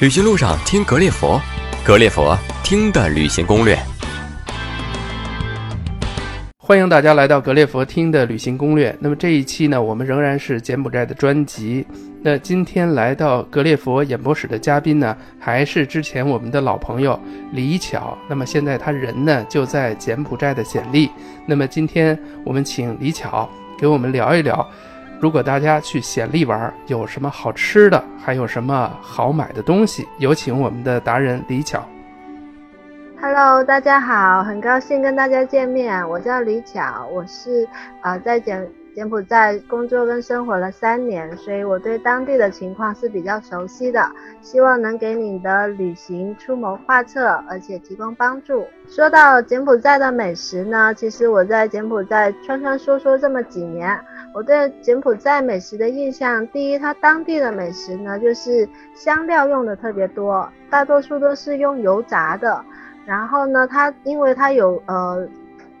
旅行路上听格列佛，格列佛听的旅行攻略。欢迎大家来到格列佛听的旅行攻略。那么这一期呢，我们仍然是柬埔寨的专辑。那今天来到格列佛演播室的嘉宾呢，还是之前我们的老朋友李巧。那么现在他人呢就在柬埔寨的暹粒。那么今天我们请李巧给我们聊一聊。如果大家去暹粒玩，有什么好吃的，还有什么好买的东西？有请我们的达人李巧。Hello，大家好，很高兴跟大家见面。我叫李巧，我是呃在柬柬埔寨工作跟生活了三年，所以我对当地的情况是比较熟悉的。希望能给你的旅行出谋划策，而且提供帮助。说到柬埔寨的美食呢，其实我在柬埔寨穿穿梭梭这么几年，我对柬埔寨美食的印象，第一，它当地的美食呢，就是香料用的特别多，大多数都是用油炸的。然后呢，它因为它有呃。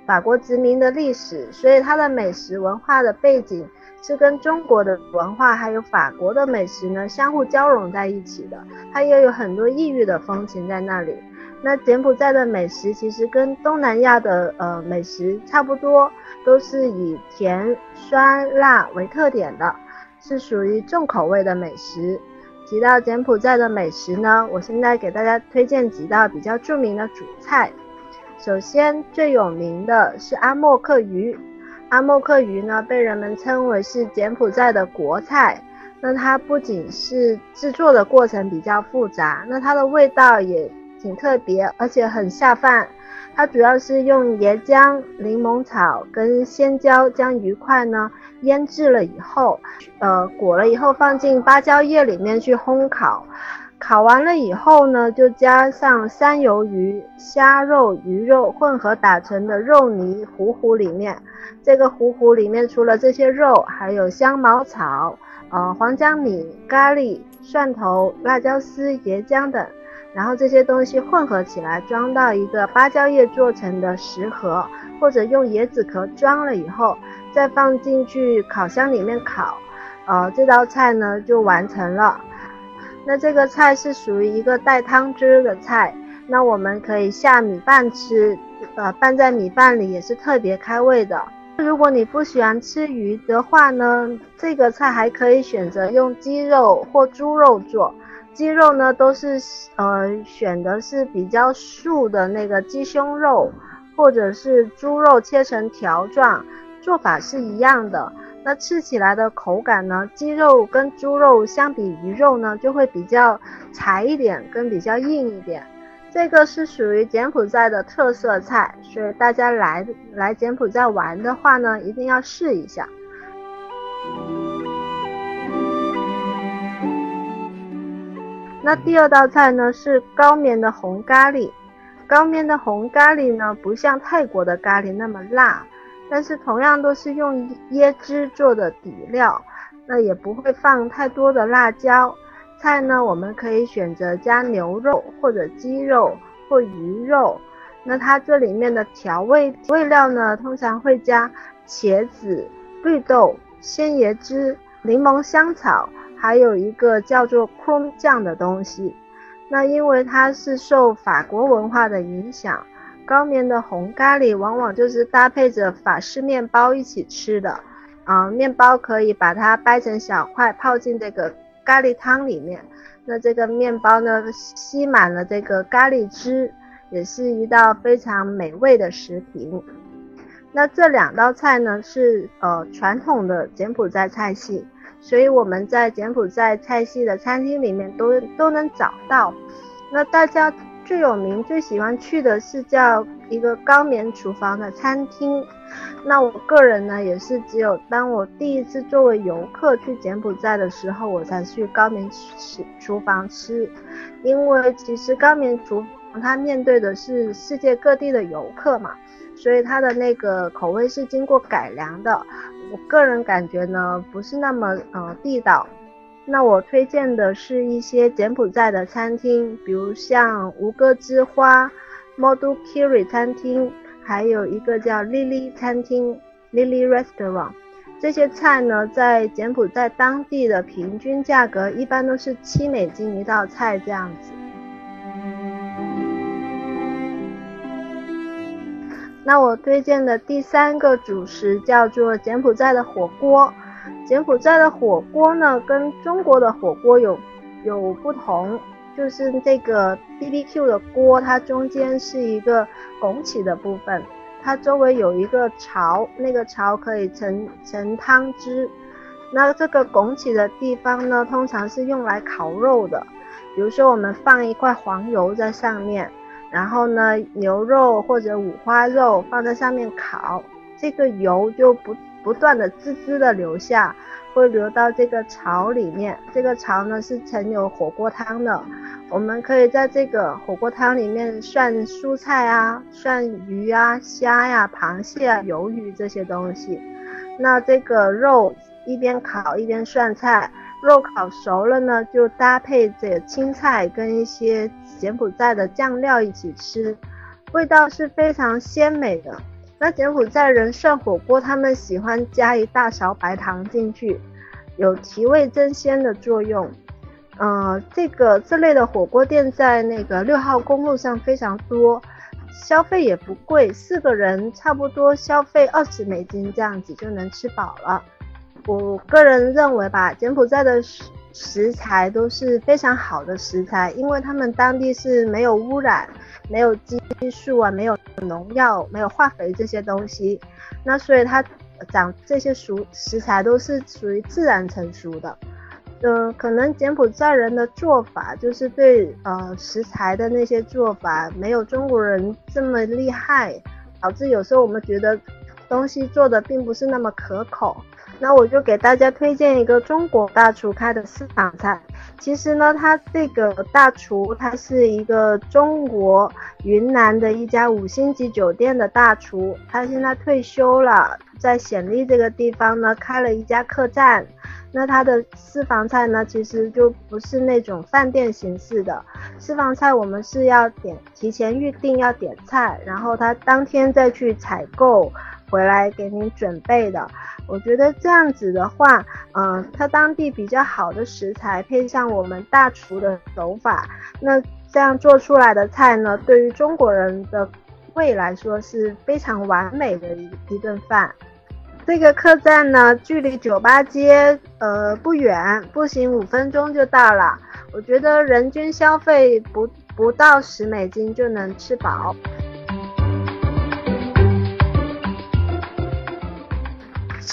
法国殖民的历史，所以它的美食文化的背景是跟中国的文化还有法国的美食呢相互交融在一起的。它也有很多异域的风情在那里。那柬埔寨的美食其实跟东南亚的呃美食差不多，都是以甜、酸、辣为特点的，是属于重口味的美食。提到柬埔寨的美食呢，我现在给大家推荐几道比较著名的主菜。首先，最有名的是阿莫克鱼。阿莫克鱼呢，被人们称为是柬埔寨的国菜。那它不仅是制作的过程比较复杂，那它的味道也挺特别，而且很下饭。它主要是用椰浆、柠檬草跟鲜椒将鱼块呢腌制了以后，呃，裹了以后放进芭蕉叶里面去烘烤。烤完了以后呢，就加上山鱿鱼、虾肉、鱼肉混合打成的肉泥糊糊里面。这个糊糊里面除了这些肉，还有香茅草、呃黄姜米、咖喱、蒜头、辣椒丝、椰浆等。然后这些东西混合起来，装到一个芭蕉叶做成的食盒，或者用椰子壳装了以后，再放进去烤箱里面烤。呃，这道菜呢就完成了。那这个菜是属于一个带汤汁的菜，那我们可以下米饭吃，呃，拌在米饭里也是特别开胃的。如果你不喜欢吃鱼的话呢，这个菜还可以选择用鸡肉或猪肉做。鸡肉呢都是呃选的是比较素的那个鸡胸肉，或者是猪肉切成条状，做法是一样的。那吃起来的口感呢？鸡肉跟猪肉相比鱼肉呢，就会比较柴一点，跟比较硬一点。这个是属于柬埔寨的特色菜，所以大家来来柬埔寨玩的话呢，一定要试一下。那第二道菜呢是高棉的红咖喱。高棉的红咖喱呢，不像泰国的咖喱那么辣。但是同样都是用椰汁做的底料，那也不会放太多的辣椒。菜呢，我们可以选择加牛肉或者鸡肉或鱼肉。那它这里面的调味味料呢，通常会加茄子、绿豆、鲜椰汁、柠檬香草，还有一个叫做 crom 酱的东西。那因为它是受法国文化的影响。高棉的红咖喱往往就是搭配着法式面包一起吃的，啊，面包可以把它掰成小块，泡进这个咖喱汤里面。那这个面包呢，吸满了这个咖喱汁，也是一道非常美味的食品。那这两道菜呢，是呃传统的柬埔寨菜系，所以我们在柬埔寨菜系的餐厅里面都都能找到。那大家。最有名、最喜欢去的是叫一个高棉厨房的餐厅。那我个人呢，也是只有当我第一次作为游客去柬埔寨的时候，我才去高棉厨厨房吃。因为其实高棉厨房它面对的是世界各地的游客嘛，所以它的那个口味是经过改良的。我个人感觉呢，不是那么呃地道。那我推荐的是一些柬埔寨的餐厅，比如像吴哥之花、Modu Kiri 餐厅，还有一个叫 Lily 餐厅 （Lily Restaurant）。这些菜呢，在柬埔寨当地的平均价格一般都是七美金一道菜这样子。那我推荐的第三个主食叫做柬埔寨的火锅。柬埔寨的火锅呢，跟中国的火锅有有不同，就是这个 BBQ 的锅，它中间是一个拱起的部分。它周围有一个槽，那个槽可以盛盛汤汁。那这个拱起的地方呢，通常是用来烤肉的。比如说，我们放一块黄油在上面，然后呢，牛肉或者五花肉放在上面烤，这个油就不不断的滋滋的流下。会流到这个槽里面，这个槽呢是盛有火锅汤的。我们可以在这个火锅汤里面涮蔬菜啊，涮鱼啊、虾呀、螃蟹啊、鱿鱼这些东西。那这个肉一边烤一边涮菜，肉烤熟了呢，就搭配这青菜跟一些柬埔寨的酱料一起吃，味道是非常鲜美的。那柬埔寨人涮火锅，他们喜欢加一大勺白糖进去，有提味增鲜的作用。呃，这个这类的火锅店在那个六号公路上非常多，消费也不贵，四个人差不多消费二十美金这样子就能吃饱了。我个人认为吧，柬埔寨的食食材都是非常好的食材，因为他们当地是没有污染。没有激素啊，没有农药，没有化肥这些东西，那所以它长这些熟食材都是属于自然成熟的。嗯，可能柬埔寨人的做法就是对呃食材的那些做法没有中国人这么厉害，导致有时候我们觉得东西做的并不是那么可口。那我就给大家推荐一个中国大厨开的私房菜。其实呢，他这个大厨他是一个中国云南的一家五星级酒店的大厨，他现在退休了，在显利这个地方呢开了一家客栈。那他的私房菜呢，其实就不是那种饭店形式的私房菜，我们是要点提前预定要点菜，然后他当天再去采购回来给您准备的。我觉得这样子的话，嗯，它当地比较好的食材配上我们大厨的手法，那这样做出来的菜呢，对于中国人的胃来说是非常完美的一一顿饭。这个客栈呢，距离酒吧街呃不远，步行五分钟就到了。我觉得人均消费不不到十美金就能吃饱。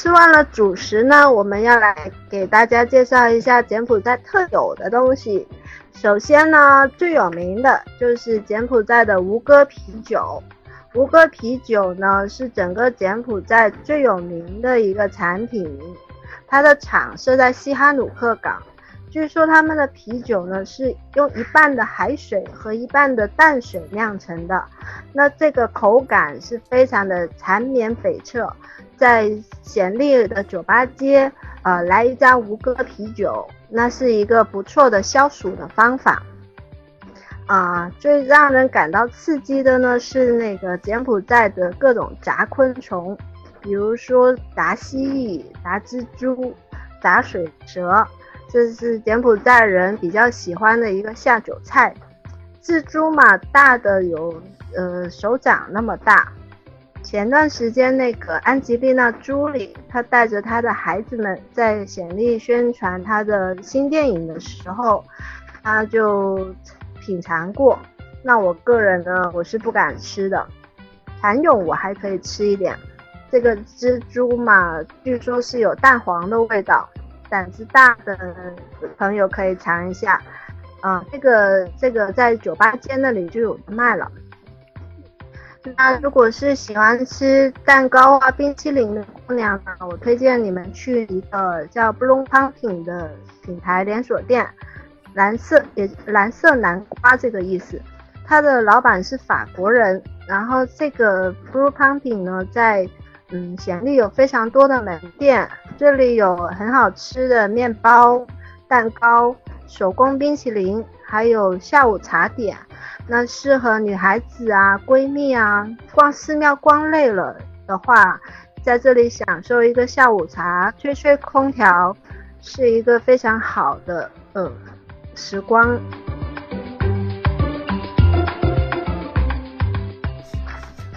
吃完了主食呢，我们要来给大家介绍一下柬埔寨特有的东西。首先呢，最有名的就是柬埔寨的吴哥啤酒。吴哥啤酒呢是整个柬埔寨最有名的一个产品，它的厂设在西哈努克港。据说他们的啤酒呢是用一半的海水和一半的淡水酿成的，那这个口感是非常的缠绵悱恻。在显利的酒吧街，呃，来一张吴哥啤酒，那是一个不错的消暑的方法。啊，最让人感到刺激的呢是那个柬埔寨的各种杂昆虫，比如说杂蜥蜴、杂蜘蛛、杂水蛇，这是柬埔寨人比较喜欢的一个下酒菜。蜘蛛嘛，大的有呃手掌那么大。前段时间，那个安吉丽娜·朱莉，她带着她的孩子们在显利宣传她的新电影的时候，她就品尝过。那我个人呢，我是不敢吃的。蚕蛹我还可以吃一点，这个蜘蛛嘛，据说是有蛋黄的味道，胆子大的朋友可以尝一下。啊，这个这个在酒吧街那里就有卖了。那如果是喜欢吃蛋糕啊、冰淇淋的姑娘呢，我推荐你们去一个叫 Blue Pumpkin 的品牌连锁店，蓝色也蓝色南瓜这个意思。它的老板是法国人，然后这个 Blue Pumpkin 呢，在嗯显利有非常多的门店，这里有很好吃的面包、蛋糕、手工冰淇淋，还有下午茶点。那适合女孩子啊、闺蜜啊，逛寺庙逛累了的话，在这里享受一个下午茶，吹吹空调，是一个非常好的呃时光。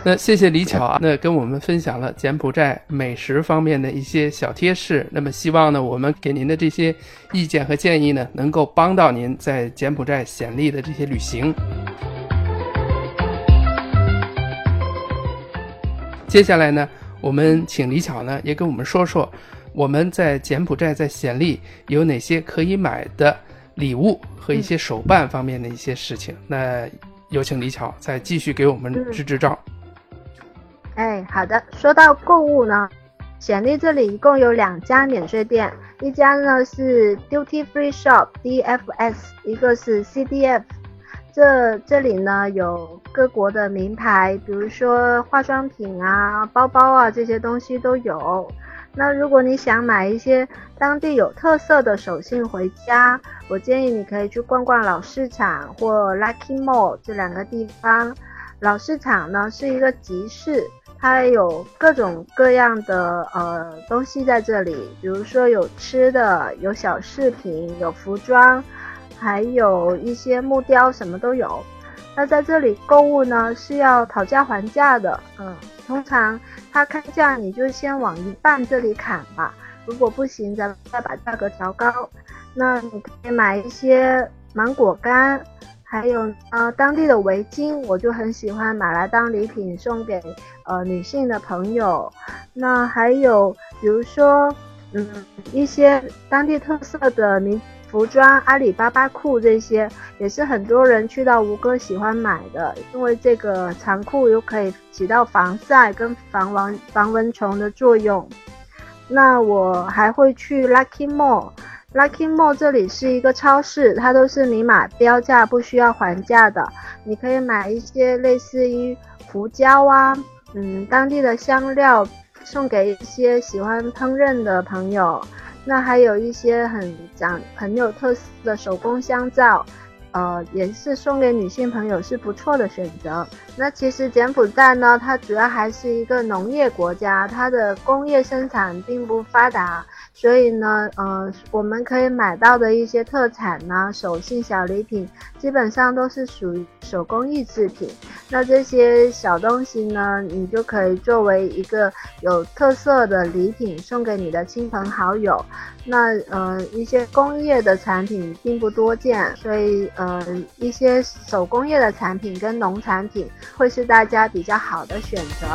那谢谢李巧啊，那跟我们分享了柬埔寨美食方面的一些小贴士。那么希望呢，我们给您的这些意见和建议呢，能够帮到您在柬埔寨暹粒的这些旅行。接下来呢，我们请李巧呢也跟我们说说我们在柬埔寨在暹粒有哪些可以买的礼物和一些手办方面的一些事情。那有请李巧再继续给我们支支招。哎，好的。说到购物呢，暹粒这里一共有两家免税店，一家呢是 Duty Free Shop DFS，一个是 CDF。这这里呢有各国的名牌，比如说化妆品啊、包包啊这些东西都有。那如果你想买一些当地有特色的手信回家，我建议你可以去逛逛老市场或 Lucky Mall 这两个地方。老市场呢是一个集市。它有各种各样的呃东西在这里，比如说有吃的，有小饰品，有服装，还有一些木雕，什么都有。那在这里购物呢是要讨价还价的，嗯，通常他开价你就先往一半这里砍吧，如果不行咱们再把价格调高。那你可以买一些芒果干。还有呃，当地的围巾，我就很喜欢买来当礼品送给呃女性的朋友。那还有比如说，嗯，一些当地特色的民服装，阿里巴巴裤这些，也是很多人去到吴哥喜欢买的，因为这个长裤又可以起到防晒跟防蚊防蚊虫的作用。那我还会去 Lucky Mall。Lucky Mall 这里是一个超市，它都是明码标价，不需要还价的。你可以买一些类似于胡椒啊，嗯，当地的香料，送给一些喜欢烹饪的朋友。那还有一些很讲很有特色的手工香皂。呃，也是送给女性朋友是不错的选择。那其实柬埔寨呢，它主要还是一个农业国家，它的工业生产并不发达，所以呢，呃，我们可以买到的一些特产呢，手信小礼品，基本上都是属于手工艺制品。那这些小东西呢，你就可以作为一个有特色的礼品送给你的亲朋好友。那呃，一些工业的产品并不多见，所以。呃，一些手工业的产品跟农产品会是大家比较好的选择。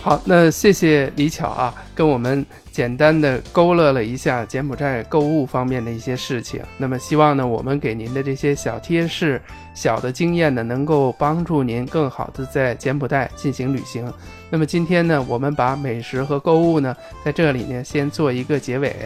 好，那谢谢李巧啊，跟我们简单的勾勒了一下柬埔寨购物方面的一些事情。那么希望呢，我们给您的这些小贴士、小的经验呢，能够帮助您更好的在柬埔寨进行旅行。那么今天呢，我们把美食和购物呢，在这里呢，先做一个结尾。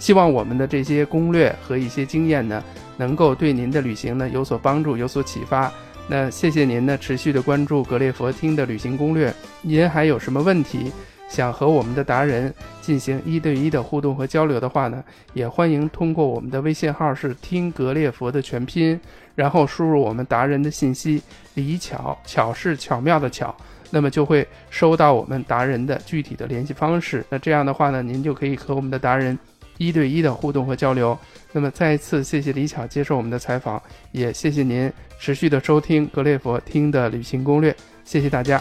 希望我们的这些攻略和一些经验呢，能够对您的旅行呢有所帮助、有所启发。那谢谢您呢持续的关注格列佛听的旅行攻略。您还有什么问题想和我们的达人进行一对一的互动和交流的话呢，也欢迎通过我们的微信号是听格列佛的全拼，然后输入我们达人的信息李巧，巧是巧妙的巧。那么就会收到我们达人的具体的联系方式。那这样的话呢，您就可以和我们的达人一对一的互动和交流。那么再一次谢谢李巧接受我们的采访，也谢谢您持续的收听格列佛听的旅行攻略。谢谢大家。